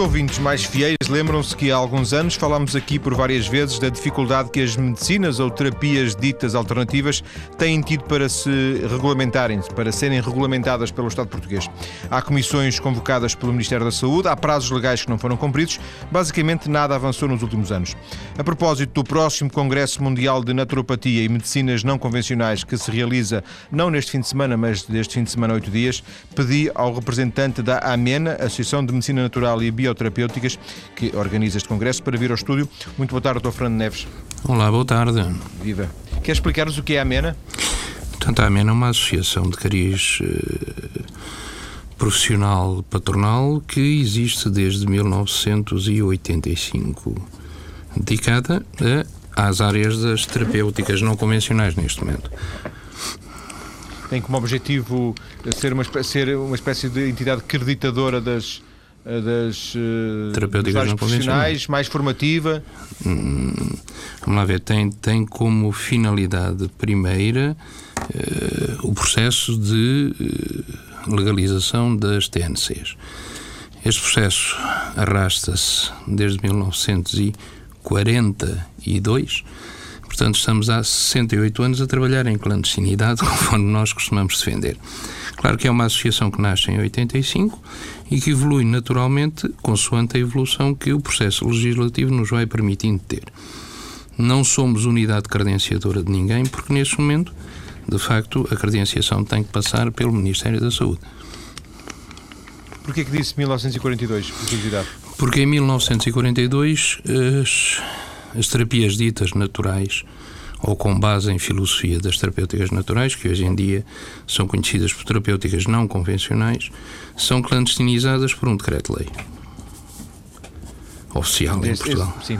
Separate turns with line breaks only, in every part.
ouvintes mais fiéis lembram-se que há alguns anos falámos aqui por várias vezes da dificuldade que as medicinas ou terapias ditas alternativas têm tido para se regulamentarem, para serem regulamentadas pelo Estado português. Há comissões convocadas pelo Ministério da Saúde, há prazos legais que não foram cumpridos, basicamente nada avançou nos últimos anos. A propósito do próximo Congresso Mundial de Naturopatia e Medicinas Não Convencionais que se realiza não neste fim de semana, mas deste fim de semana, oito dias, pedi ao representante da AMENA, Associação de Medicina Natural e Bioterapêuticas, que organiza este congresso, para vir ao estúdio. Muito boa tarde, Dr. Fernando Neves.
Olá, boa tarde.
Viva. Quer explicar-nos o que é a AMENA?
Portanto, a AMENA é uma associação de cariz eh, profissional patronal que existe desde 1985, dedicada a, às áreas das terapêuticas não convencionais neste momento
tem como objetivo ser uma, ser uma espécie de entidade creditadora das, das
eh, terapêuticas não
profissionais, mais formativa?
Hum, vamos lá ver, tem, tem como finalidade primeira uh, o processo de legalização das TNCs. Este processo arrasta-se desde 1942 Portanto, estamos há 68 anos a trabalhar em clandestinidade, conforme nós costumamos defender. Claro que é uma associação que nasce em 85 e que evolui naturalmente consoante a evolução que o processo legislativo nos vai permitindo ter. Não somos unidade credenciadora de ninguém, porque neste momento, de facto, a credenciação tem que passar pelo Ministério da Saúde.
Porquê que disse 1942, por curiosidade?
Porque em 1942 as as terapias ditas naturais, ou com base em filosofia das terapêuticas naturais, que hoje em dia são conhecidas por terapêuticas não convencionais, são clandestinizadas por um decreto-lei oficial em Portugal.
Esse, sim,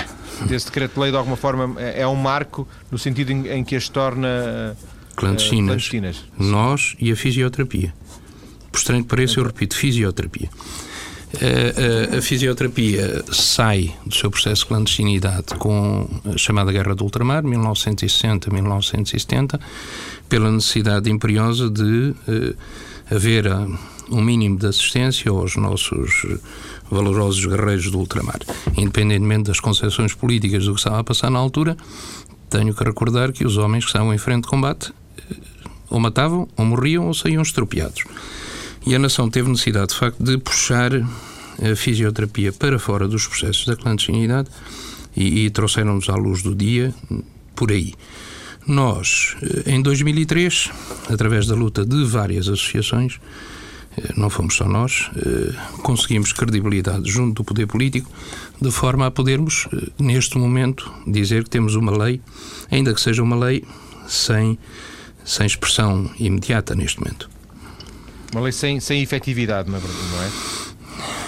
esse decreto-lei de alguma forma é, é um marco no sentido em, em que as torna
clandestinas, uh, clandestinas. Nós e a fisioterapia. Por estranho que pareça, eu repito, fisioterapia. A, a, fisioterapia sai do seu processo de clandestinidade com a chamada Guerra do Ultramar, 1960-1970, pela necessidade imperiosa de uh, haver uh, um mínimo de assistência aos nossos valorosos guerreiros do ultramar. Independentemente das concepções políticas do que estava a passar na altura, tenho que recordar que os homens que estavam em frente de combate uh, ou matavam, ou morriam, ou saíam estropiados. E a nação teve necessidade, de facto, de puxar a fisioterapia para fora dos processos da clandestinidade e, e trouxeram-nos à luz do dia por aí. Nós, eh, em 2003, através da luta de várias associações, eh, não fomos só nós, eh, conseguimos credibilidade junto do poder político, de forma a podermos, neste momento, dizer que temos uma lei, ainda que seja uma lei sem, sem expressão imediata neste momento.
Uma lei sem, sem efetividade, não é?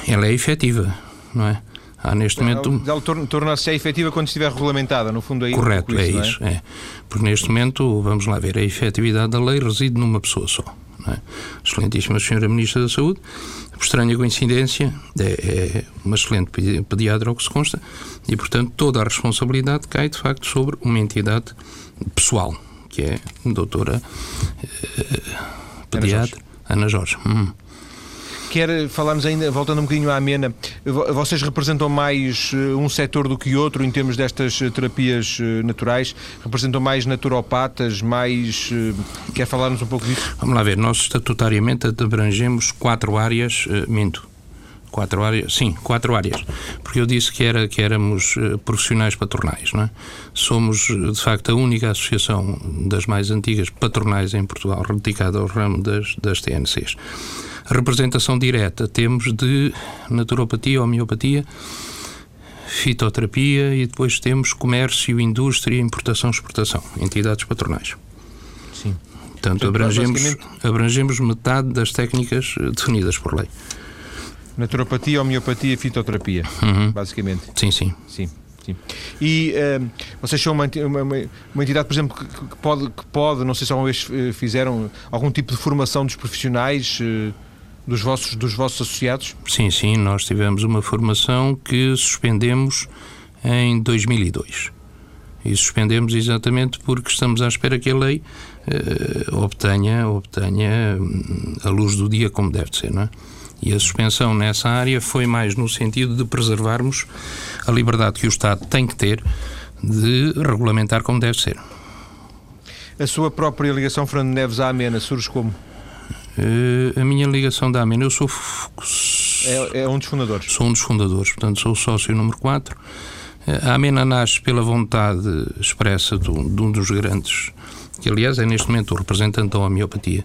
Ela é efetiva, não é? Há neste momento.
Ela torna-se efetiva quando estiver regulamentada, no fundo é
Correto, é isso, é? é? Porque neste momento, vamos lá ver, a efetividade da lei reside numa pessoa só. É? Excelentíssima Senhora Ministra da Saúde, por estranha coincidência, é, é uma excelente pediatra ao que se consta, e portanto toda a responsabilidade cai de facto sobre uma entidade pessoal, que é a doutora eh, pediatra. Ana Jorge. Hum.
Quer falarmos ainda, voltando um bocadinho à amena, vocês representam mais eh, um setor do que outro em termos destas eh, terapias eh, naturais? Representam mais naturopatas, mais. Quer falar-nos um pouco disso?
Vamos lá ver, nós estatutariamente abrangemos quatro áreas, minto, quatro áreas, sim, quatro áreas, porque eu disse que era que éramos profissionais patronais, não é? Somos de facto a única associação das mais antigas patronais em Portugal dedicada ao ramo das, das TNCs representação direta temos de naturopatia, homeopatia, fitoterapia e depois temos comércio, indústria, importação, exportação, entidades patronais.
Sim.
Portanto, abrangemos, basicamente... abrangemos metade das técnicas eh, definidas por lei.
Naturopatia, homeopatia, fitoterapia, uhum. basicamente.
Sim, sim.
Sim. Sim. E uh, vocês são uma, uma, uma, entidade, por exemplo, que, que, pode, que pode, não sei se alguma vez eh, fizeram algum tipo de formação dos profissionais. Uh, dos vossos, dos vossos associados?
Sim, sim, nós tivemos uma formação que suspendemos em 2002. E suspendemos exatamente porque estamos à espera que a lei uh, obtenha, obtenha hum, a luz do dia como deve ser, não é? E a suspensão nessa área foi mais no sentido de preservarmos a liberdade que o Estado tem que ter de regulamentar como deve ser.
A sua própria ligação, Fernando Neves, à Amena surge como?
Uh, a minha ligação da Amena, eu sou.
É, é, um dos fundadores.
Sou um dos fundadores, portanto, sou sócio número 4. Eh, a Amena nasce pela vontade expressa de um, dos grandes, que aliás é neste momento o representante da homeopatia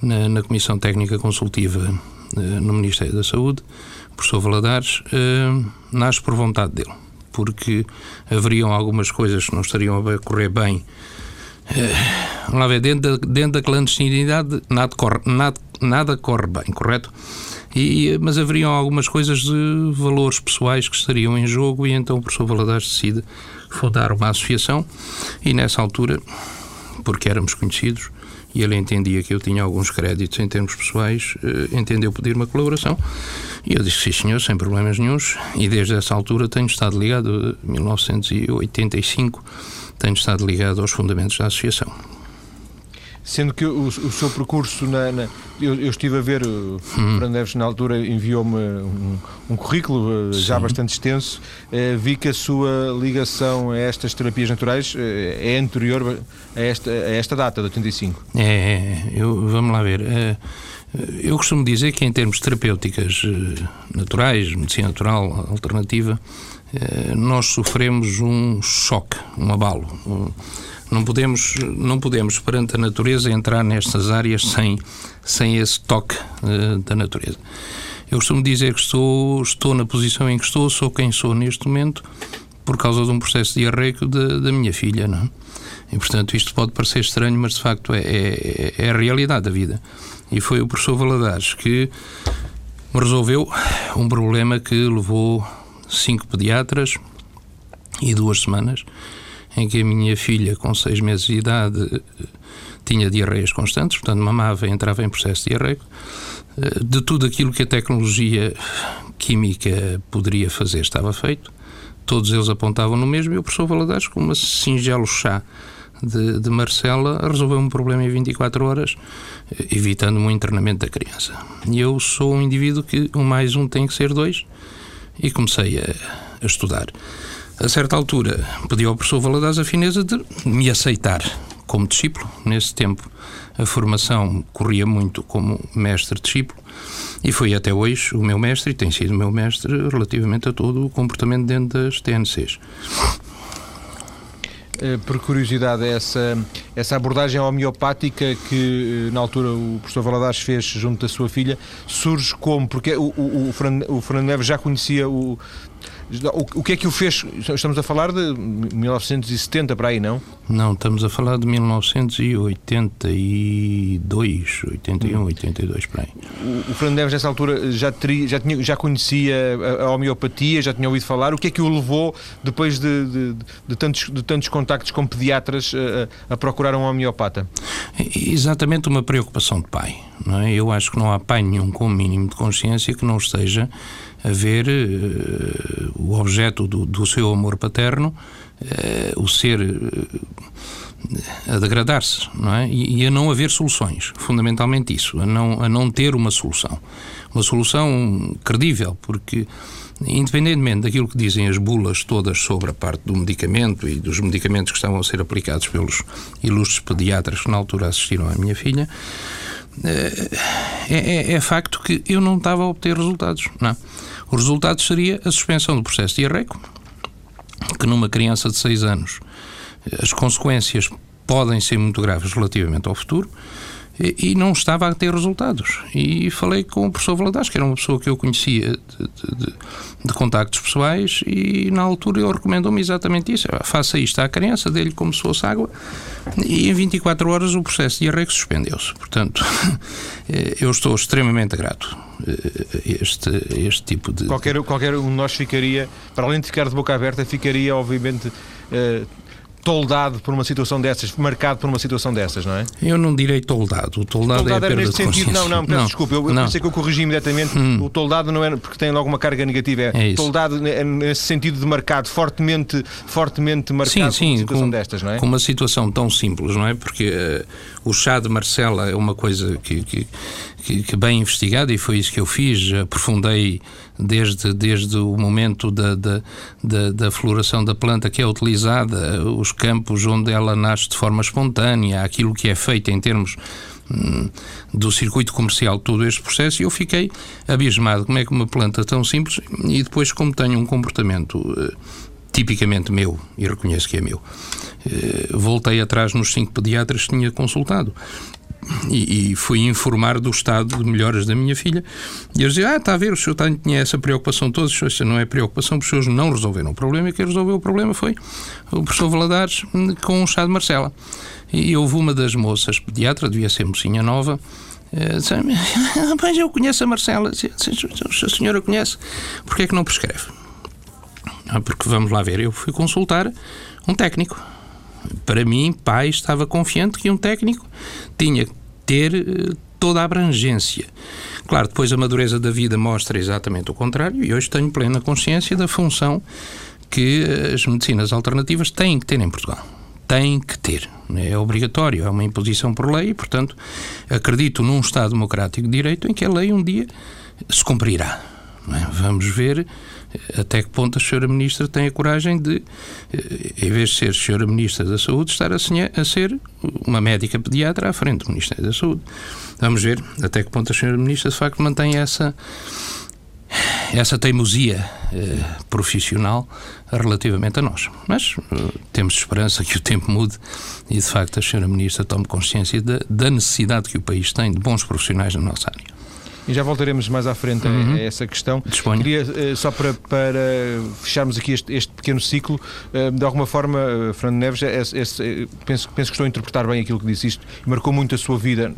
na, na Comissão Técnica Consultiva no Ministério da Saúde, o professor Valadares, uh, nasce por vontade dele, porque haveriam algumas coisas que não estariam a correr bem Vamos lá ver, dentro da, dentro da clandestinidade nada corre, nada, nada corre bem, correto? E, mas haveriam algumas coisas de valores pessoais que estariam em jogo e então o professor Valadares decide fundar uma associação e nessa altura, porque éramos conhecidos e ele entendia que eu tinha alguns créditos em termos pessoais, eh, entendeu pedir uma colaboração e eu disse sim senhor, sem problemas nenhums e desde essa altura tenho estado ligado, 1985 tenho estado ligado aos fundamentos da associação.
Sendo que o, o seu percurso, na, na eu, eu, estive a ver, o hum. Na altura enviou-me um, um, currículo eh, já bastante extenso, eh, vi que a sua ligação a estas terapias naturais eh, é anterior a esta, a esta data, de 85.
É, é eu, vamos lá ver. É, eu costumo dizer que em termos terapêuticas naturais, medicina natural, alternativa, nós sofremos um choque, um abalo. Não podemos, não podemos perante a natureza entrar nestas áreas sem, sem esse toque uh, da natureza. Eu costumo dizer que estou, estou na posição em que estou, sou quem sou neste momento, por causa de um processo diarreico da, da minha filha, não é? E, portanto, isto pode parecer estranho, mas de facto é, é, é a realidade da vida. E foi o professor Valadares que resolveu um problema que levou cinco pediatras e duas semanas em que a minha filha, com seis meses de idade, tinha diarreias constantes, portanto mamava e entrava em processo diarreico. Eh, de tudo aquilo que a tecnologia química poderia fazer estava feito. Todos eles apontavam no mesmo e o professor Valadares, com um singelo chá de, de Marcela, resolveu um problema em 24 horas, eh, evitando um internamento da criança. E eu sou um indivíduo que um mais um tem que ser dois, e comecei a, a estudar. A certa altura, pedi ao professor Valadares a fineza de me aceitar como discípulo. Nesse tempo, a formação corria muito como mestre-discípulo e foi até hoje o meu mestre e tem sido o meu mestre relativamente a todo o comportamento dentro das TNCs.
Eh, por curiosidade, essa, essa abordagem homeopática que eh, na altura o professor Valadares fez junto da sua filha surge como? Porque o, o, o Fernando Neves já conhecia o, o, que é que o fez? Estamos a falar de 1970 para aí, não?
Não, estamos a falar de 1982, 81, hum. 82 para aí.
O, o Fernando Neves nessa altura já, teria, já, tinha, já conhecia a, a, homeopatia, já tinha ouvido falar. O que é que o levou, depois de, de, de tantos, de tantos contactos com pediatras, a, a, procurar um homeopata?
Exatamente uma preocupação de pai. Não é? Eu acho que não há pai nenhum com o mínimo de consciência que não esteja a ver uh, o objeto do, do, seu amor paterno, uh, o ser uh, a degradar-se, não é? E, e, a não haver soluções, fundamentalmente isso, a não, a não ter uma solução. Uma solução credível, porque independentemente daquilo que dizem as bulas todas sobre a parte do medicamento e dos medicamentos que estavam a ser aplicados pelos ilustres pediatras que na altura assistiram à minha filha, é, é, é, facto que eu não estava a obter resultados. Não. O resultado seria a suspensão do processo diarreico, que numa criança de 6 anos as consequências podem ser muito graves relativamente ao futuro, e, e não estava a ter resultados. E falei com o professor Valadares, que era uma pessoa que eu conhecia de, de, de contactos pessoais, e na altura ele recomendou-me exatamente isso: faça isto à criança, dele como se fosse água, e em 24 horas o processo de arrego suspendeu-se. Portanto, eu estou extremamente grato a este, este tipo de.
Qualquer, qualquer um de nós ficaria, para além de ficar de boca aberta, ficaria, obviamente. Uh, toldado por uma situação dessas, marcado por uma situação dessas, não é?
Eu não direi toldado. O toldado, toldado é a perda
neste sentido. Não, não, peço não, desculpa. Eu, eu pensei que eu corrigi imediatamente. Hum. O toldado não é porque tem logo uma carga negativa. É, é toldado é nesse sentido de marcado, fortemente, fortemente marcado sim, sim, por uma situação
com,
destas, não é?
Com uma situação tão simples, não é? Porque uh, o chá de Marcela é uma coisa que, que, que, que bem investigada e foi isso que eu fiz. Aprofundei desde, desde o momento da, da, da, da, floração da planta que é utilizada, os campos onde ela nasce de forma espontânea, aquilo que é feito em termos hum, do circuito comercial, todo este processo, e eu fiquei abismado como é que uma planta tão simples, e depois, como tenho um comportamento uh, tipicamente meu, e reconheço que é meu, uh, voltei atrás nos cinco pediatras que tinha consultado e, e, fui informar do estado de melhoras da minha filha. E eles diziam: Ah, está a ver, o senhor tinha essa preocupação toda. Isso não é preocupação, os senhores não resolveram o problema. E quem resolveu o problema foi o professor Valadares com o chá de Marcela. E houve uma das moças, pediatra, devia ser mocinha nova, eh, disse: Pois eu conheço a Marcela. Se a senhora conhece, porquê é que não prescreve? Ah, porque vamos lá ver, eu fui consultar um técnico para mim, pai, estava confiante que um técnico tinha que ter eh, toda a abrangência. Claro, depois a madureza da vida mostra exatamente o contrário e hoje tenho plena consciência da função que as medicinas alternativas têm que ter em Portugal. Têm que ter. É obrigatório, é uma imposição por lei e, portanto, acredito num Estado democrático de direito em que a lei um dia se cumprirá. É? Vamos ver até que ponto a senhora Ministra tem a coragem de, eh, em vez de ser senhora Ministra da Saúde, estar a, a ser uma médica pediatra à frente do Ministério da Saúde. Vamos ver até que ponto a senhora Ministra, de facto, mantém essa essa teimosia eh, profissional relativamente a nós. Mas eh, temos esperança que o tempo mude e, de facto, a senhora Ministra tome consciência da, da necessidade que o país tem de bons profissionais na nossa área
e já voltaremos mais à frente uhum. a, essa questão.
Disponho.
Queria, uh, só para, para fecharmos aqui este, este pequeno ciclo, uh, de alguma forma, uh, Fernando Neves, esse, esse, penso, penso que estou a interpretar bem aquilo que disse isto, marcou muito a sua vida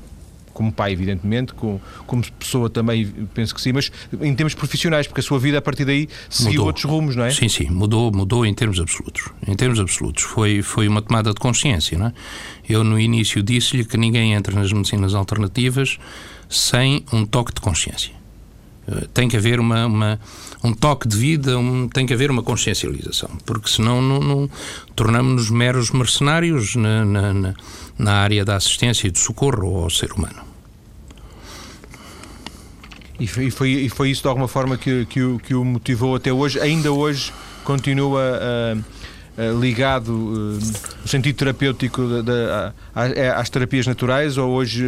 como pai, evidentemente, como, como pessoa também, penso que sim, mas em termos profissionais, porque a sua vida a partir daí seguiu mudou. outros rumos, não é?
Sim, sim, mudou, mudou em termos absolutos. Em termos absolutos. Foi, foi uma tomada de consciência, não é? Eu no início disse-lhe que ninguém entra nas medicinas alternativas sem um toque de consciência. Eh, tem que haver uma, uma um toque de vida, um, tem que haver uma consciencialização, porque senão não, não tornamos-nos meros mercenários na, na, na, área da assistência e do socorro ao ser humano.
E foi, e foi, e foi isso de alguma forma que, que, o, que o motivou até hoje? Ainda hoje continua a ligado uh, no sentido terapêutico é às terapias naturais ou hoje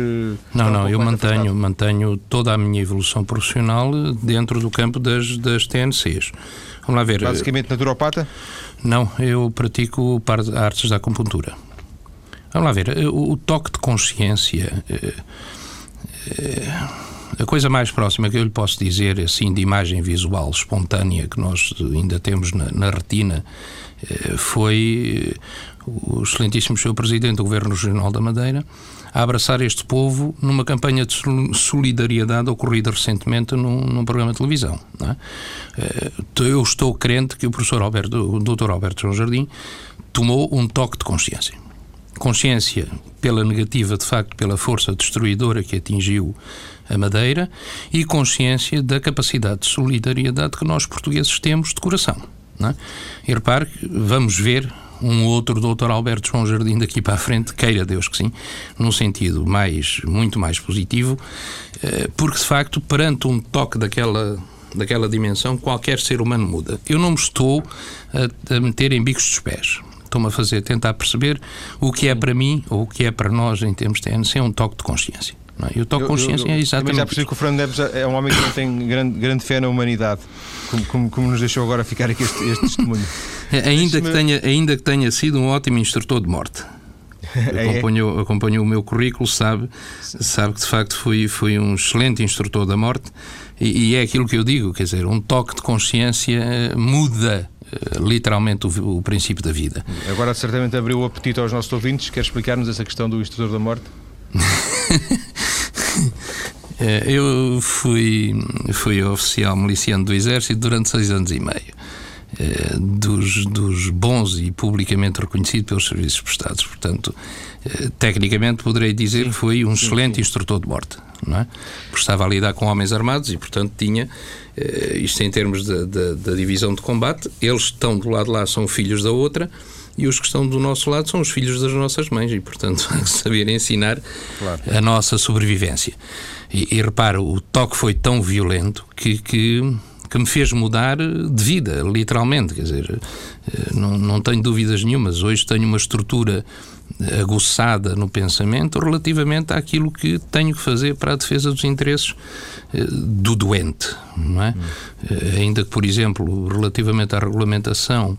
não não eu mantenho mantenho toda a minha evolução profissional dentro do campo das, das TNCs vamos lá ver
basicamente naturopata?
não eu pratico artes da acupuntura. Vamos lá ver o, o toque de consciência a coisa mais próxima que eu lhe posso dizer, assim, de imagem visual espontânea que nós ainda temos na, na retina, eh, foi eh, o excelentíssimo Sr. Presidente do Governo Regional da Madeira a abraçar este povo numa campanha de solidariedade ocorrida recentemente num, num programa de televisão. É? Eh, eu estou crente que o professor Alberto, o Dr. Alberto João Jardim tomou um toque de consciência. Consciência pela negativa, de facto, pela força destruidora que atingiu a Madeira e consciência da capacidade de solidariedade que nós portugueses temos de coração. É? E repare, vamos ver um outro doutor Alberto João Jardim daqui para a frente, queira Deus que sim, num sentido mais, muito mais positivo, eh, porque de facto, perante um toque daquela, daquela dimensão, qualquer ser humano muda. Eu não me estou a, a meter em bicos dos pés. Estou-me a fazer, tentar perceber o que é para mim ou o que é para nós em termos de TNC um toque de consciência. Não, e o toque de consciência eu, eu, é exatamente.
Mas já percebi que o Fernando Neves é um homem que não tem grande, grande fé na humanidade, como, como, como, nos deixou agora ficar aqui este, este testemunho.
ainda, que tenha, ainda que tenha sido um ótimo instrutor de morte. É? Acompanhou, acompanhou o meu currículo, sabe, sabe que de facto fui, fui um excelente instrutor da morte e, e é aquilo que eu digo, quer dizer, um toque de consciência eh, muda eh, literalmente o, o, princípio da vida.
Agora certamente abriu o apetite aos nossos ouvintes. Quer explicar-nos essa questão do instrutor da morte?
Eh, eu fui, fui oficial miliciano do Exército durante seis anos e meio. eh, dos, dos bons e publicamente reconhecido pelos serviços prestados. Portanto, eh, tecnicamente poderei dizer que foi um excelente sim. instrutor de morte, não é? Porque estava a lidar com homens armados e, portanto, tinha isto em termos da divisão de combate. Eles estão do lado lá, são filhos da outra e os que estão do nosso lado são os filhos das nossas mães e, portanto, há que saber ensinar claro. a nossa sobrevivência. E, e repara, o toque foi tão violento que, que, que, me fez mudar de vida, literalmente. Quer dizer, eh, não, não tenho dúvidas nenhumas. Hoje tenho uma estrutura aguçada no pensamento relativamente àquilo que tenho que fazer para a defesa dos interesses eh, do doente, não é? Hum. Ainda que, por exemplo, relativamente à regulamentação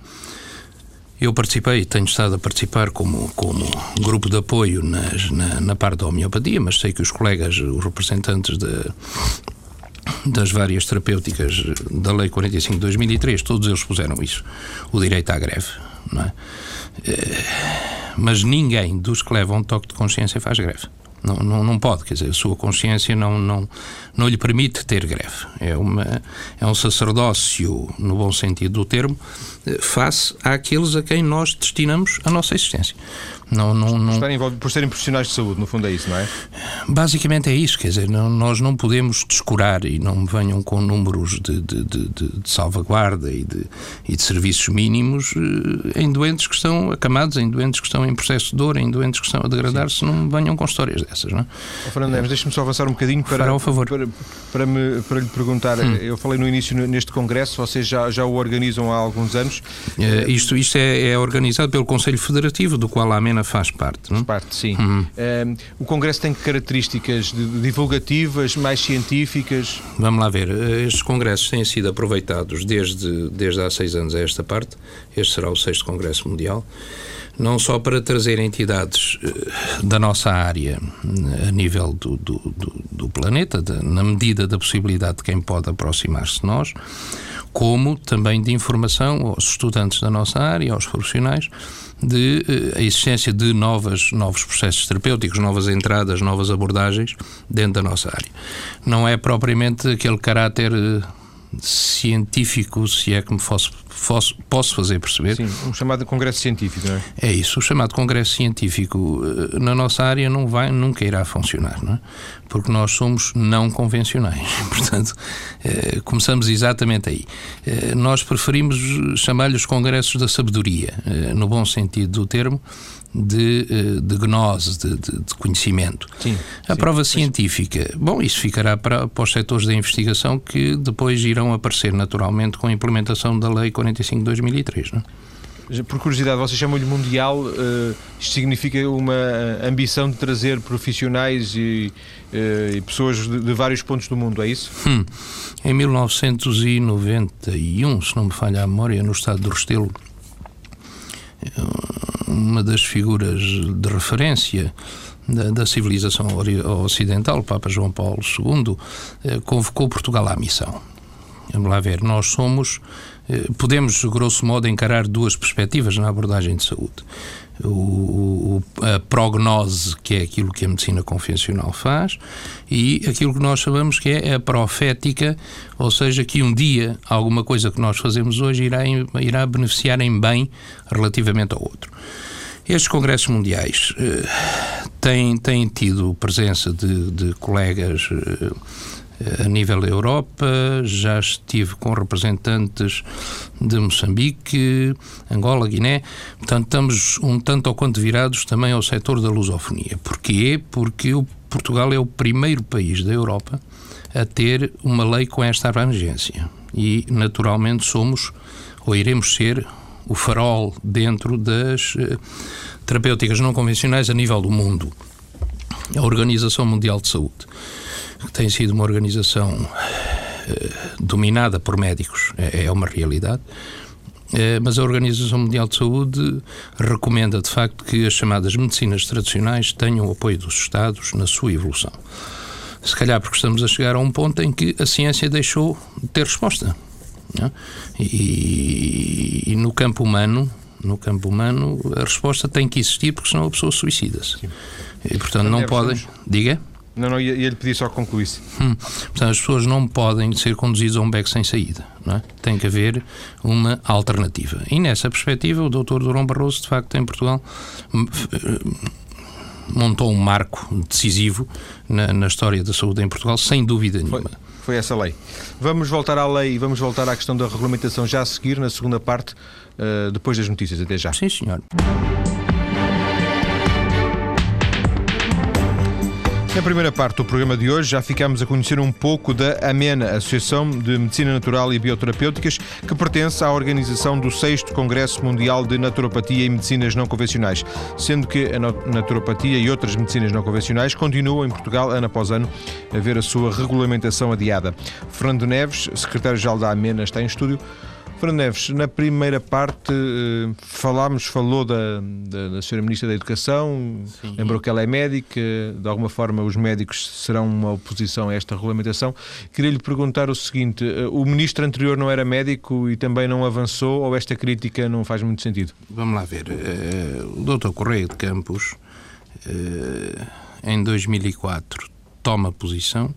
eu participei, tenho estado a participar como, como grupo de apoio nas, na, na parte da homeopatia, mas sei que os colegas, os representantes de, das várias terapêuticas da Lei 45 de 2003, todos eles puseram isso, o direito à greve, não é? Eh, mas ninguém dos que levam toque de consciência faz greve. Não, não, não pode, quer dizer, a sua consciência não, não, não lhe permite ter greve. É, uma, é um sacerdócio, no bom sentido do termo, eh, face àqueles a quem nós destinamos a nossa existência.
Não, não, não... Estarem por serem profissionais de saúde, no fundo é isso, não é?
Basicamente é isso, quer dizer, não, nós não podemos descurar e não venham com números de, de, de, de salvaguarda e de, e de serviços mínimos eh, em doentes que estão acamados, em doentes que estão em processo de dor, em doentes que estão a degradar-se, não venham com histórias dessas, não é?
Oh, Fernando Neves, deixe-me só avançar um bocadinho para,
Fará favor.
para, para, me, para lhe perguntar. Hum. Eu falei no início neste congresso, vocês já, já o organizam há alguns anos.
Uh, isto isto é, é organizado pelo Conselho Federativo, do qual a Faz parte, não?
Faz parte, sim. Uhum. Um, o Congresso tem características divulgativas, mais científicas?
Vamos lá ver. Estes congressos têm sido aproveitados desde, desde há seis anos a esta parte. Este será o sexto Congresso Mundial. Não só para trazer entidades eh, da nossa área a nível do, do, do, do planeta, na medida da possibilidade de quem pode aproximar-se de nós, como também de informação aos estudantes da nossa área, aos profissionais, de eh, a existência de novas, novos processos terapêuticos, novas entradas, novas abordagens dentro da nossa área. Não é propriamente aquele caráter eh, científico, se é que me fosse, fosse, posso fazer perceber.
Sim, um chamado congresso científico, não é? É
isso, o chamado congresso científico eh, na nossa área não vai, nunca irá funcionar, não é? Porque nós somos não convencionais. Portanto, eh, começamos exatamente aí. Eh, nós preferimos chamar-lhes congressos da sabedoria, no bom sentido do termo, de, eh, de gnose, de, de, de conhecimento. Sim, a sim, prova científica, bom, isso ficará para, para os setores da investigação que depois irão aparecer naturalmente com a implementação da Lei 45 de 2003. Não? É?
Por curiosidade, vocês chamam-lhe mundial, uh, isto significa uma ambição de trazer profissionais e, uh, e pessoas de, de, vários pontos do mundo, é isso?
Hum. Em 1991, se não me falha a memória, no estado do Restelo, uma das figuras de referência da, da, civilização ocidental, o Papa João Paulo II, eh, convocou Portugal à missão. Vamos lá ver, nós somos, podemos, grosso modo, encarar duas perspectivas na abordagem de saúde o, a prognose, que é aquilo que a medicina convencional faz, e aquilo que nós chamamos que é a profética, ou seja, que um dia alguma coisa que nós fazemos hoje irá, irá beneficiar em bem relativamente ao outro. Estes congressos mundiais uh, têm, têm tido presença de, de colegas. Uh, a nível da Europa, já estive com representantes de Moçambique, Angola, Guiné, portanto estamos um tanto ou quanto virados também ao setor da lusofonia. Porquê? Porque o Portugal é o primeiro país da Europa a ter uma lei com esta abrangência e naturalmente somos ou iremos ser o farol dentro das uh, terapêuticas não convencionais a nível do mundo. A Organização Mundial de Saúde que tem sido uma organização eh, dominada por médicos, é, é uma realidade. Eh, mas a Organização Mundial de Saúde recomenda, de facto, que as chamadas medicinas tradicionais tenham o apoio dos Estados na sua evolução. Se calhar porque estamos a chegar a um ponto em que a ciência deixou de ter resposta. É? E, e, no campo humano, no campo humano, a resposta tem que existir, porque senão a pessoa suicida-se. E, portanto, não podem. Diga?
Não, não, ia, ia lhe pedir só que concluísse.
Hum. Portanto, as pessoas não podem ser conduzidas a um beco sem saída. Não é? Tem que haver uma alternativa. E nessa perspectiva, o Dr. Durão Barroso, de facto, em Portugal, hum, montou um marco decisivo na, na, história da saúde em Portugal, sem dúvida nenhuma.
Foi, foi, essa lei. Vamos voltar à lei e vamos voltar à questão da regulamentação já a seguir, na segunda parte, uh, depois das notícias. Até já.
Sim, senhor.
Na primeira parte do programa de hoje já ficamos a conhecer um pouco da AMENA, Associação de Medicina Natural e Bioterapêuticas, que pertence à organização do 6 Congresso Mundial de Naturopatia e Medicinas Não Convencionais, sendo que a naturopatia e outras medicinas não convencionais continuam em Portugal, ano após ano, a ver a sua regulamentação adiada. Fernando Neves, secretário-geral da AMENA, está em estúdio. Fernando Neves, na primeira parte eh, falámos, falou da, da, da Sra. Ministra da Educação, Sim. lembrou que ela é médica, de alguma forma os médicos serão uma oposição a esta regulamentação. Queria lhe perguntar o seguinte: eh, o Ministro anterior não era médico e também não avançou, ou esta crítica não faz muito sentido?
Vamos lá ver. Eh, o Dr. Correia de Campos, em 2004, toma posição,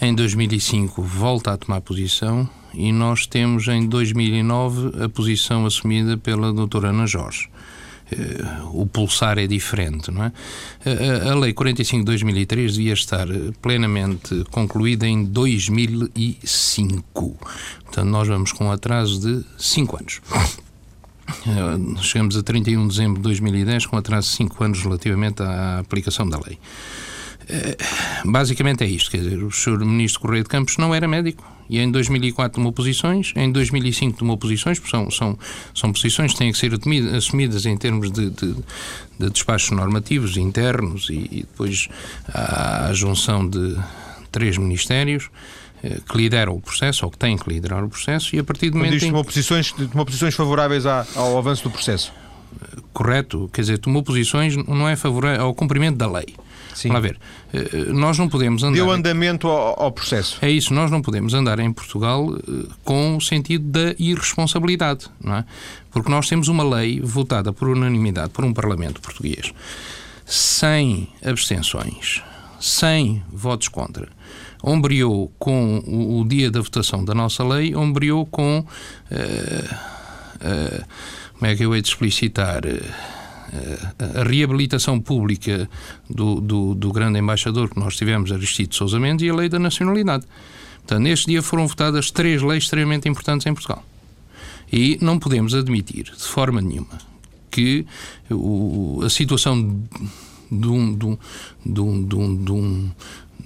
em 2005 volta a tomar posição e nós temos em 2009 a posição assumida pela doutora Ana Jorge. Eh, o pulsar é diferente, não é? A, Lei 45 de 2003 devia estar plenamente concluída em 2005. Portanto, nós vamos com um atraso de 5 anos. Eh, chegamos a 31 de dezembro de 2010 com atraso de 5 anos relativamente à aplicação da lei. Eh, basicamente é isto, quer dizer, o Sr. Ministro Correia de Campos não era médico e em 2004 tomou posições, em 2005 tomou posições, porque são, são, são posições que têm que ser assumidas em termos de, de, de despachos normativos internos e, e depois a, a junção de três ministérios eh, que lideram o processo, ou que têm que liderar o processo, e a partir do momento.
Diz tomou posições, tomou posições favoráveis ao avanço do processo.
Correto, quer dizer, tomou posições, não é favorável ao cumprimento da lei. Sim. Vamos ver. Eh, eh, nós não podemos andar.
Deu andamento ao, ao, processo.
É isso, nós não podemos andar em Portugal eh, com o sentido da irresponsabilidade, não é? Porque nós temos uma lei votada por unanimidade por um Parlamento português, sem abstenções, sem votos contra. Ombreou com o, o dia da votação da nossa lei, ombreou com. Uh, uh, como é que eu hei de explicitar? Uh, a reabilitação pública do, do, do, grande embaixador que nós tivemos, Aristides Sousa Mendes, e a lei da nacionalidade. Portanto, neste dia foram votadas três leis extremamente importantes em Portugal. E não podemos admitir, de forma nenhuma, que o, a situação de um, de um, de um, de um,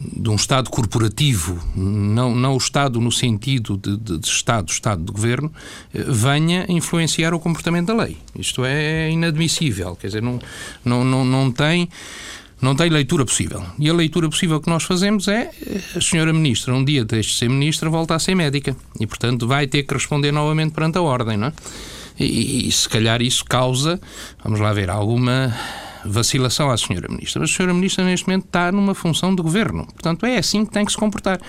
de um Estado corporativo, não, não o Estado no sentido de, de, de, Estado, Estado de governo, eh, venha influenciar o comportamento da lei. Isto é inadmissível, quer dizer, não, não, não, não tem. Não tem leitura possível. E a leitura possível que nós fazemos é eh, a senhora ministra, um dia deixe de ser ministra, volta a ser médica. E, portanto, vai ter que responder novamente perante a ordem, não é? E, e se calhar isso causa, vamos lá ver, alguma vacilação à senhora ministra. Mas a senhora ministra neste momento está numa função de governo. Portanto, é assim que tem que se comportar.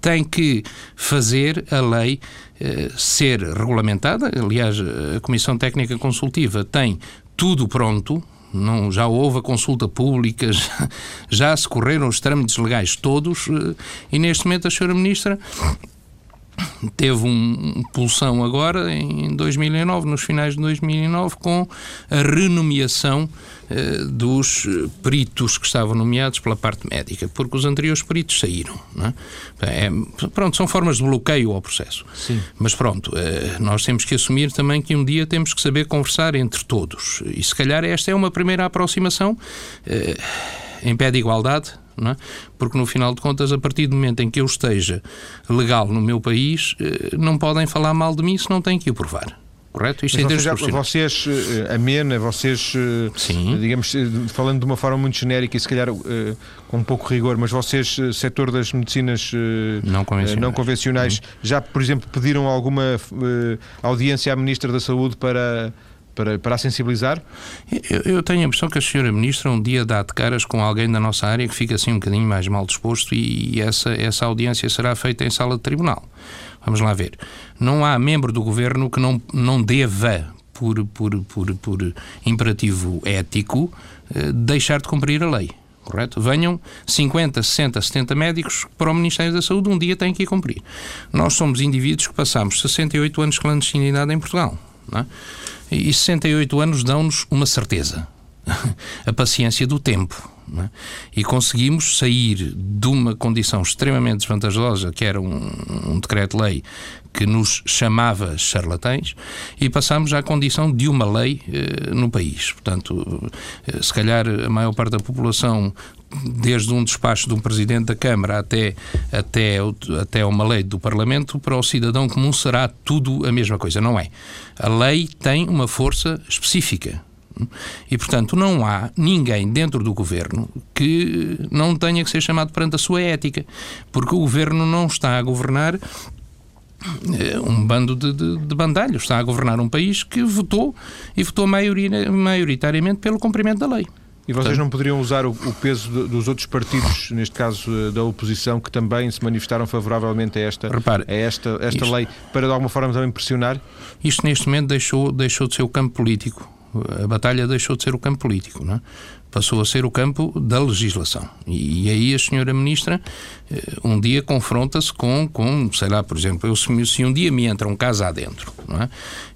Tem que fazer a lei eh, ser regulamentada. Aliás, a Comissão Técnica Consultiva tem tudo pronto, não, já houve a consulta pública, já, já, se correram os trâmites legais todos, eh, e neste momento a senhora Ministra teve um, pulsão agora em 2009, nos finais de 2009, com a renomeação eh, dos peritos que estavam nomeados pela parte médica, porque os anteriores peritos saíram. É? É, pronto, são formas de bloqueio ao processo.
Sim.
Mas pronto, eh, nós temos que assumir também que um dia temos que saber conversar entre todos. E se calhar esta é uma primeira aproximação eh, em pé de igualdade é? Porque no final de contas, a partir do momento em que eu esteja legal no meu país, eh, não podem falar mal de mim se não têm que o provar. Correto?
Isto Mas em vocês, vocês, eh, a MENA, vocês, eh, Sim. digamos, falando de uma forma muito genérica e se calhar com um pouco rigor, mas vocês, setor das medicinas
não convencionais,
não convencionais uhum. já, por exemplo, pediram alguma audiência à Ministra da Saúde para para, para a sensibilizar?
Eu, eu, tenho a impressão que a senhora Ministra um dia dá de caras com alguém da nossa área que fica assim um bocadinho mais mal disposto e, e essa, essa audiência será feita em sala de tribunal. Vamos lá ver. Não há membro do governo que não, não deva, por, por, por, por imperativo ético, eh, deixar de cumprir a lei. correto? Venham 50, 60, 70 médicos para o Ministério da Saúde um dia têm que ir cumprir. Nós somos indivíduos que passamos 68 anos de clandestinidade em Portugal. É? E 68 anos dão-nos uma certeza. a paciência do tempo. É? E conseguimos sair de uma condição extremamente desvantajosa, que era um, um decreto-lei que nos chamava charlatães, e passamos à condição de uma lei eh, no país. Portanto, eh, se calhar a maior parte da população desde um despacho de um presidente da Câmara até, até, até uma lei do Parlamento, para o cidadão comum será tudo a mesma coisa. Não é. A lei tem uma força específica. E, portanto, não há ninguém dentro do governo que não tenha que ser chamado perante a sua ética, porque o governo não está a governar eh, um bando de, de, de, bandalhos, está a governar um país que votou e votou maioritariamente pelo cumprimento da lei.
E vocês Portanto, não poderiam usar o, o peso de, dos outros partidos, neste caso eh, da oposição, que também se manifestaram favoravelmente a esta, repare, a esta, esta isto, lei, para de alguma forma também pressionar?
Isto neste momento deixou, deixou de ser o campo político a batalha deixou de ser o campo político, não é? passou a ser o campo da legislação. E, e aí a senhora ministra eh, um dia confronta-se com, com, sei lá, por exemplo, eu, se, se um dia me entra um caso adentro não é?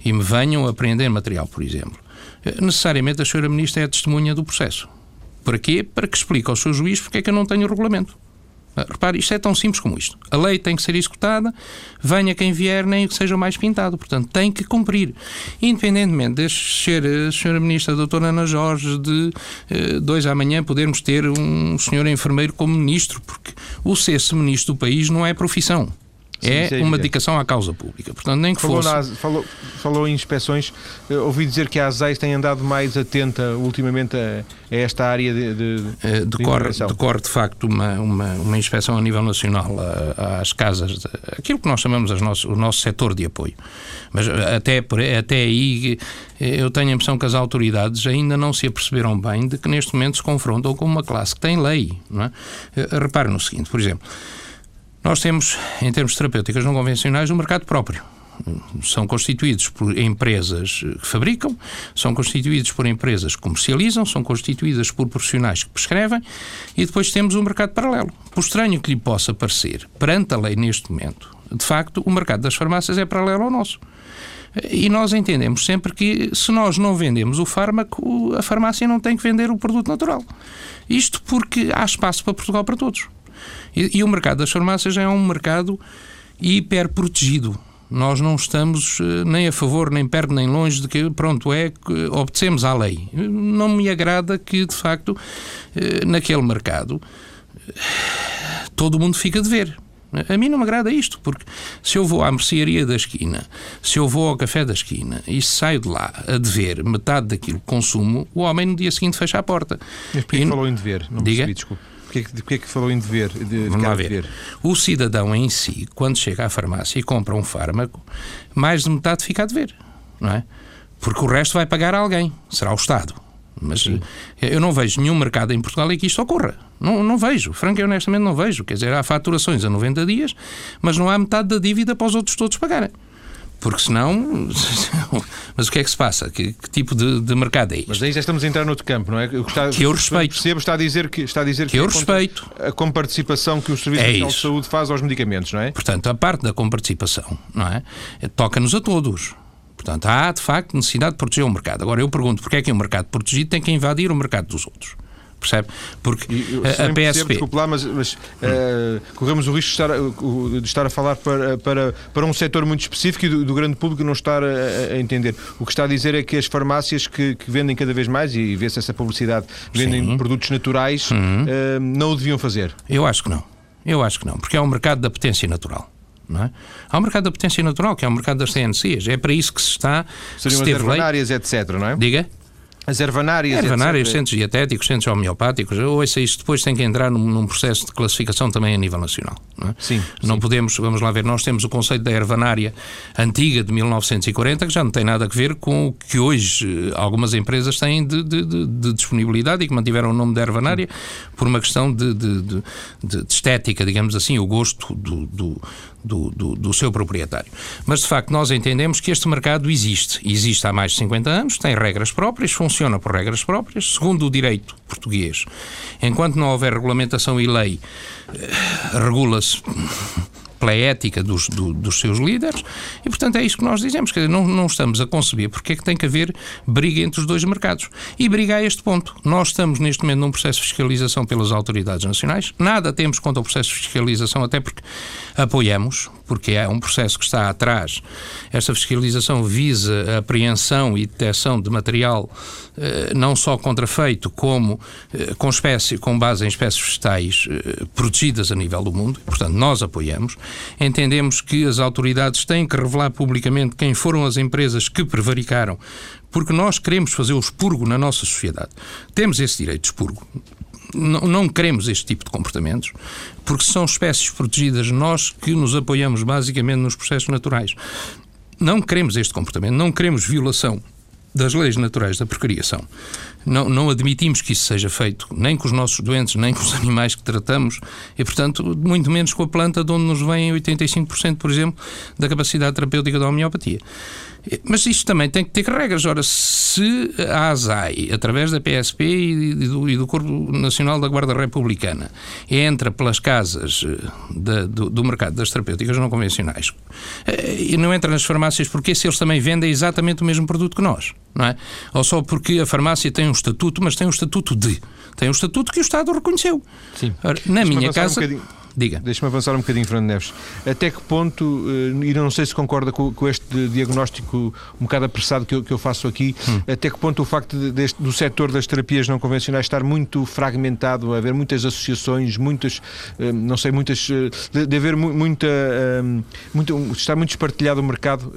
e me venham a apreender material, por exemplo, necessariamente a senhora ministra é a testemunha do processo. Para quê? Para que explique ao seu juiz porque é que eu não tenho o regulamento. Ah, repare, isto é tão simples como isto. A lei tem que ser executada, venha quem vier, nem que seja mais pintado. Portanto, tem que cumprir. Independentemente de ser a Sra. Ministra a Doutora Ana Jorge, de eh, dois amanhã podermos ter um senhor enfermeiro como ministro, porque o ser-se ministro do país não é profissão. É, é uma dedicação à causa pública. Portanto, nem que
falou
fosse.
Na, falou, falou em inspeções. Eu ouvi dizer que a ASEIS tem andado mais atenta ultimamente a, a esta área de. de,
uh, decorre, de decorre, de facto, uma, uma, uma, inspeção a nível nacional às casas, de, aquilo que nós chamamos as nossos, o nosso setor de apoio. Mas até, até aí eu tenho a impressão que as autoridades ainda não se aperceberam bem de que neste momento se confrontam com uma classe que tem lei. Não é? Eh, repare no seguinte, por exemplo. Nós temos, em termos terapêuticas não convencionais, um mercado próprio. São constituídos por empresas que fabricam, são constituídos por empresas que comercializam, são constituídas por profissionais que prescrevem e depois temos um mercado paralelo. Por estranho que lhe possa parecer, perante a lei neste momento, de facto, o mercado das farmácias é paralelo ao nosso. E nós entendemos sempre que se nós não vendemos o fármaco, a farmácia não tem que vender o produto natural. Isto porque há espaço para Portugal para todos. E, e o mercado das farmácias é um mercado hiper protegido. Nós não estamos eh, nem a favor, nem perto, nem longe de que, pronto, é que obedecemos à lei. Não me agrada que, de facto, eh, naquele mercado todo mundo fica de ver. A mim não me agrada isto, porque se eu vou à mercearia da esquina, se eu vou ao café da esquina e saio de lá a dever metade daquilo que consumo, o homem no dia seguinte fecha a porta.
Mas porquê e... falou em dever? Não Diga? percebi, desculpe. Porquê, porquê que falou em dever? De,
Vamos lá ver. Dever? O cidadão em si, quando chega à farmácia e compra um fármaco, mais de metade fica a dever, não é? Porque o resto vai pagar a alguém, será o Estado. Mas Sim. Eh, eu não vejo nenhum mercado em Portugal em que isto ocorra. Não, não vejo. Franco e honestamente não vejo. Quer dizer, há faturações a 90 dias, mas não há metade da dívida para os outros todos pagarem. Porque senão. Mas o que é que se passa? Que, que tipo de, de, mercado é isto?
Mas aí já estamos a entrar noutro campo, não é?
Que, está, que eu respeito.
Percebo, está a dizer que. Está a dizer
que, que eu respeito.
A comparticipação que o Serviço é Nacional de Saúde faz aos medicamentos, não é?
Portanto, a parte da comparticipação, não é? Toca-nos a todos. Portanto, há de facto necessidade de proteger o mercado. Agora, eu pergunto porque é que um mercado protegido tem que invadir o mercado dos outros? Percebe? Porque
eu, a, a PSP. Desculpe lá, mas, mas uh, corremos o risco de estar, de estar a falar para, para, para um setor muito específico e do, do grande público não estar a, a, entender. O que está a dizer é que as farmácias que, que vendem cada vez mais, e vê-se essa publicidade, vendem Sim. produtos naturais, uhum. uh, não o deviam fazer.
Eu acho que não. Eu acho que não, porque é um mercado da potência natural. Não é? Há um mercado da potência natural, que é o mercado das CNCs. É para isso que se está.
Seriam as ervanárias, etc., não é?
Diga.
As ervanárias.
Ervanárias, centros dietéticos, centros homeopáticos. Ouça, isso depois tem que entrar num, num, processo de classificação também a nível nacional. Não é?
Sim.
Não
sim.
podemos, vamos lá ver, nós temos o conceito da ervanária antiga de 1940, que já não tem nada a ver com o que hoje eh, algumas empresas têm de, de, de, de disponibilidade e que mantiveram o nome da ervanária sim. por uma questão de, estética, digamos assim, o gosto do, do do, do, do, seu proprietário. Mas, de facto, nós entendemos que este mercado existe. Existe há mais de 50 anos, tem regras próprias, funciona por regras próprias, segundo o direito português. Enquanto não houver regulamentação e lei, eh, regula-se pela ética dos, do, dos seus líderes, e portanto é isso que nós dizemos, que não, não estamos a conceber porque é que tem que haver briga entre os dois mercados. E briga a este ponto. Nós estamos neste momento num processo de fiscalização pelas autoridades nacionais, nada temos contra o processo de fiscalização, até porque apoiamos, porque é um processo que está atrás. Esta fiscalização visa a apreensão e detecção de material eh, não só contrafeito, como eh, com, espécie, com base em espécies vegetais eh, protegidas a nível do mundo. Portanto, nós apoiamos. Entendemos que as autoridades têm que revelar publicamente quem foram as empresas que prevaricaram, porque nós queremos fazer o expurgo na nossa sociedade. Temos esse direito de expurgo. Não, não, queremos este tipo de comportamentos, porque são espécies protegidas, nós que nos apoiamos basicamente nos processos naturais. Não queremos este comportamento, não queremos violação das leis naturais da procriação. Não, não admitimos que isso seja feito nem com os nossos doentes, nem com os animais que tratamos e, portanto, muito menos com a planta de onde nos vem 85%, por exemplo, da capacidade terapêutica da homeopatia. Mas isto também tem que ter regras. Ora, se a ASAI, através da PSP e do, e do Corpo Nacional da Guarda Republicana, entra pelas casas eh, do, do, mercado das terapêuticas não convencionais eh, e não entra nas farmácias, porque se eles também vendem exatamente o mesmo produto que nós, não é? Ou só porque a farmácia tem um estatuto, mas tem um estatuto de. Tem um estatuto que o Estado reconheceu.
Sim.
Ora, na minha casa. Um Diga.
Deixa-me avançar um bocadinho, Fernando Neves. Até que ponto, eh, e não sei se concorda com, com este diagnóstico um bocado apressado que eu, que eu faço aqui, hum. até que ponto o facto de, deste, do setor das terapias não convencionais estar muito fragmentado, haver muitas associações, muitas, eh, não sei, muitas, eh, de, de haver muita, muito, está muito espartilhado o mercado,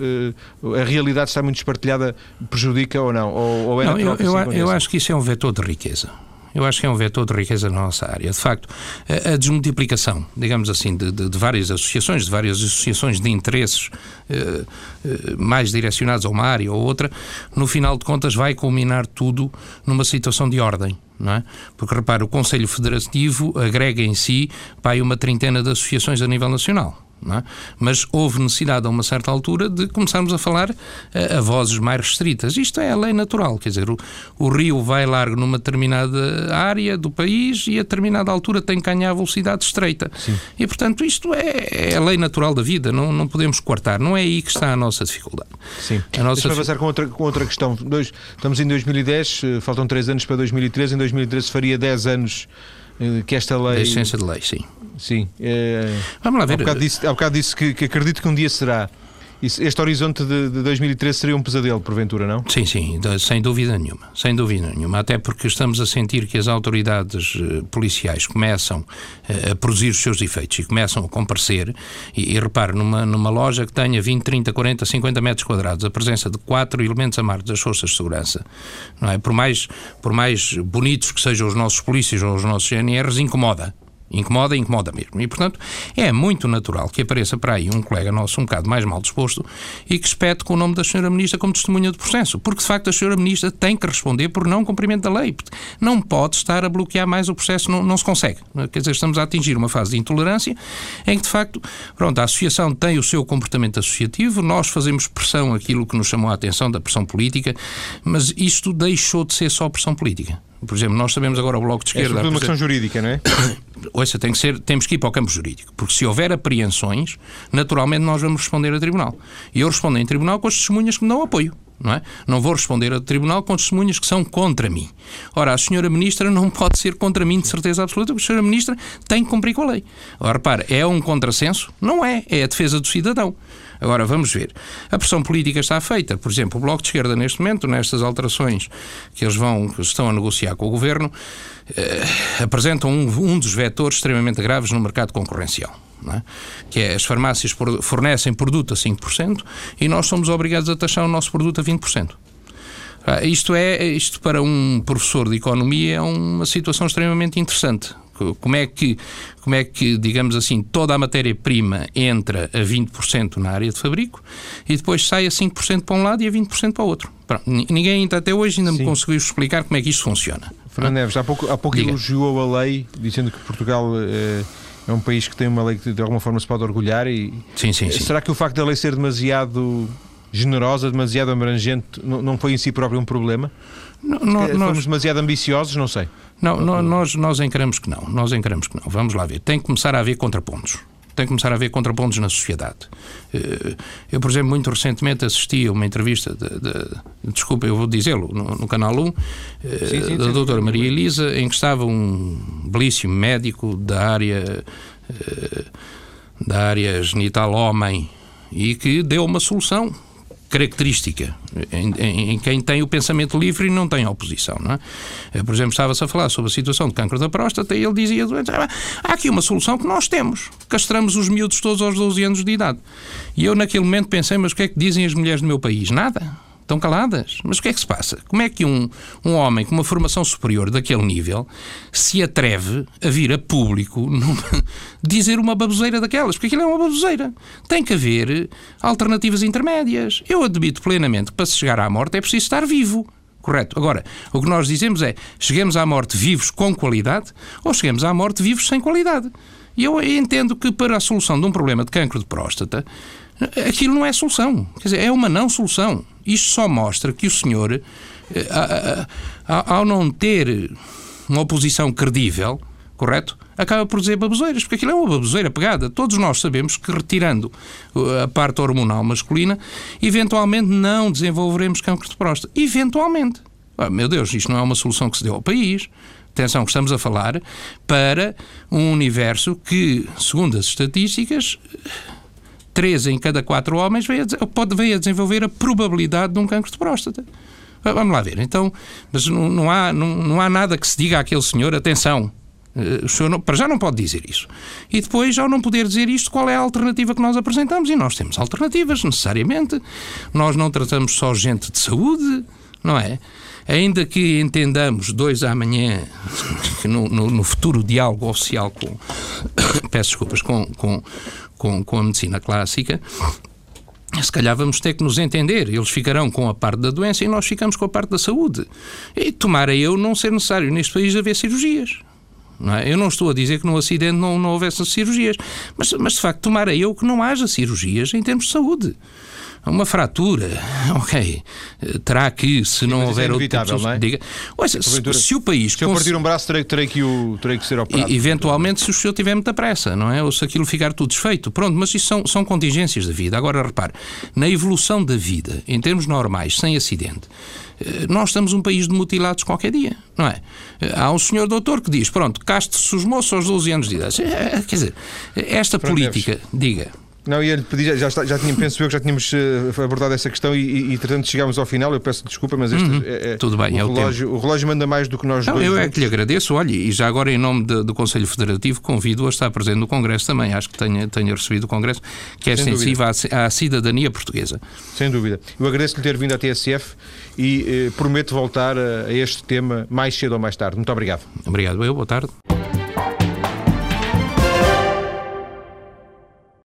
a realidade está muito espartilhada, prejudica ou não? Ou, ou é
não, eu, eu, eu acho que isso é um vetor de riqueza. Eu acho que é um vetor de riqueza na nossa área. De facto, a, desmultiplicação, digamos assim, de, de, de, várias associações, de várias associações de interesses eh, eh, mais direcionados a uma área ou outra, no final de contas vai culminar tudo numa situação de ordem. É? Porque repara, o Conselho Federativo agrega em si pá, uma trintena de associações a nível nacional. É? Mas houve necessidade a uma certa altura de começarmos a falar a, eh, a vozes mais restritas. Isto é a lei natural, quer dizer, o, o, rio vai largo numa determinada área do país e a determinada altura tem que ganhar velocidade estreita. Sim. E, portanto, isto é, é, a lei natural da vida, não, não podemos cortar, não é aí que está a nossa dificuldade.
Sim. A nossa Deixa-me avançar com outra, com outra questão. Dois, estamos em 2010, eh, faltam 3 anos para 2013, em 2013 faria 10 anos eh, que esta lei.
Da essência de lei, sim.
Sim. É... Vamos lá ver. Há bocado disse, há bocado disse que, que acredito que um dia será. Este horizonte de, de 2013 seria um pesadelo, porventura, não?
Sim, sim, sem dúvida nenhuma. Sem dúvida nenhuma. Até porque estamos a sentir que as autoridades uh, policiais começam uh, a produzir os seus efeitos e começam a comparecer. E, e repare, numa, numa loja que tenha 20, 30, 40, 50 metros quadrados, a presença de quatro elementos armados das forças de segurança, não é? Por mais, por mais bonitos que sejam os nossos polícias ou os nossos GNRs, incomoda. Incomoda, incomoda mesmo. E, portanto, é muito natural que apareça para aí um colega nosso um bocado mais mal disposto e que espete com o nome da Sra. Ministra como testemunha do processo. Porque, de facto, a Sra. Ministra tem que responder por não cumprimento da lei. Não pode estar a bloquear mais o processo, não, não se consegue. Quer dizer, estamos a atingir uma fase de intolerância em que, de facto, pronto, a associação tem o seu comportamento associativo, nós fazemos pressão, aquilo que nos chamou a atenção da pressão política, mas isto deixou de ser só pressão política. Por exemplo, nós sabemos agora o Bloco de Esquerda.
É uma questão jurídica, não é?
Ouça, tem que ser, temos que ir para o campo jurídico. Porque se houver apreensões, naturalmente nós vamos responder a tribunal. E eu respondo em tribunal com as testemunhas que me dão apoio. Não, é? não vou responder a tribunal com testemunhas que são contra mim. Ora, a senhora ministra não pode ser contra mim de certeza absoluta, porque a senhora ministra tem que cumprir com a lei. Ora, repara, é um contrassenso? Não é. É a defesa do cidadão. Agora, vamos ver. A pressão política está feita. Por exemplo, o Bloco de Esquerda, neste momento, nestas alterações que eles vão, que estão a negociar com o Governo, eh, apresentam um, um dos vetores extremamente graves no mercado concorrencial. É? que é as farmácias fornecem produto a 5% e nós somos obrigados a taxar o nosso produto a 20%. Ah, isto é, isto para um professor de economia é uma situação extremamente interessante. Como é que, como é que digamos assim, toda a matéria-prima entra a 20% na área de fabrico e depois sai a 5% para um lado e a 20% para o outro? Pronto, ninguém ainda até hoje ainda Sim. me conseguiu explicar como é que isto funciona.
Fernando Neves, há pouco, há pouco elogiou a lei, dizendo que Portugal eh, É um país que tem uma lei que de alguma forma se pode orgulhar e.
Sim, sim, sim.
Será que o facto da lei ser demasiado generosa, demasiado abrangente, não, não foi em si próprio um problema?
Não, não,
Fomos
nós,
demasiado ambiciosos? Não sei.
não, nó- nós, nós encaramos que não. Nós encaramos que não. Vamos lá ver. Tem que começar a haver contrapontos. Tem que começar a haver contrapontos na sociedade. Eh, Eu, por exemplo, muito recentemente assisti a uma entrevista, de, de- desculpa, eu vou dizê-lo, no, no Canal 1, eh,
Sim, sim,
da
sim.
doutora Maria Elisa, em que estava um belíssimo médico da área, eh, da área genital homem e que deu uma solução característica em, em- em quem tem o pensamento livre e não tem oposição. Não é? Por exemplo, estava-se a falar sobre a situação de cancro da próstata e ele dizia: "Ah, há aqui uma solução que nós temos. Castramos os miúdos todos aos 12 anos de idade. E eu, naquele momento, pensei: mas o que é que dizem as mulheres do meu país? Nada. Estão caladas. Mas o que é que se passa? Como é que um, um homem com uma formação superior daquele nível se atreve a vir a público numa- dizer uma baboseira daquelas? Porque aquilo é uma baboseira. Tem que haver alternativas intermédias. Eu admito plenamente que para se chegar à morte é preciso estar vivo. Correto. Agora, o que nós dizemos é: cheguemos à morte vivos com qualidade ou chegamos à morte vivos sem qualidade. E eu entendo que para a solução de um problema de cancro de próstata, aquilo não é solução. Quer dizer, é uma não solução. Isto só mostra que o senhor, eh, ao não ter uma oposição credível, correto? Acaba por dizer baboseiras, porque aquilo é uma baboseira pegada. Todos nós sabemos que retirando uh, a parte hormonal masculina, eventualmente não desenvolveremos cancro de próstata. Eventualmente. Ah, meu Deus, isto não é uma solução que se deu ao país. Atenção, que estamos a falar para um universo que, segundo as estatísticas, 3 em cada 4 homens veio a, pode veio a desenvolver a probabilidade de um cancro de próstata. Va- Vamos lá ver. Então, mas não, não há, não, não há nada que se diga àquele senhor, atenção. eh, O senhor não- para já não pode dizer isso. E depois, ao não poder dizer isto, qual é a alternativa que nós apresentamos? E nós temos alternativas, necessariamente. Nós não tratamos só gente de saúde, não é? Ainda que entendamos dois amanhã, no, no- no futuro diálogo oficial com, peço desculpas, com, com, com, com a medicina clássica, se calhar vamos ter que nos entender. Eles ficarão com a parte da doença e nós ficamos com a parte da saúde. E tomara eu não ser necessário neste país haver cirurgias. Não é? Eu não estou a dizer que no acidente não, não houvesse cirurgias, mas, mas de facto tomara eu que não haja cirurgias em termos de saúde. Uma fratura, ok, terá que, se não
mas isso
houver
é
outro tipo de
não é?
diga, Ouça, se, se o país
Se eu partir um braço, terei, terei, que, o, terei que ser operado.
eventualmente, se o senhor tiver muita pressa, não é? Ou se aquilo ficar tudo desfeito. Pronto, mas isso são, são contingências da vida. Agora, repare, na evolução da vida, em termos normais, sem acidente, eh, nós estamos um país de mutilados qualquer dia, não é? Eh, Há um senhor doutor que diz, pronto, caste-se os moços aos 12 anos de idade. Eh, Quer dizer, esta política, diga,
Não, ia-lhe pedir, já, já, já tinha, penso eu que já tínhamos eh, abordado essa questão e, e, e tratando chegámos ao final, eu peço desculpa, mas este é, é-
tudo bem,
o,
é o
relógio, o relógio manda mais do que nós
Não,
dois.
eu é que lhe agradeço, olha, e já agora em nome de- do Conselho Federativo convido-o a estar presente no Congresso também, acho que tenha, tenha recebido o Congresso, que é
Sem
extensivo à, à cidadania portuguesa.
Sem dúvida. Eu agradeço-lhe ter vindo à TSF e eh, prometo voltar a, a este tema mais cedo ou mais tarde. Muito obrigado.
Obrigado, eu, boa tarde.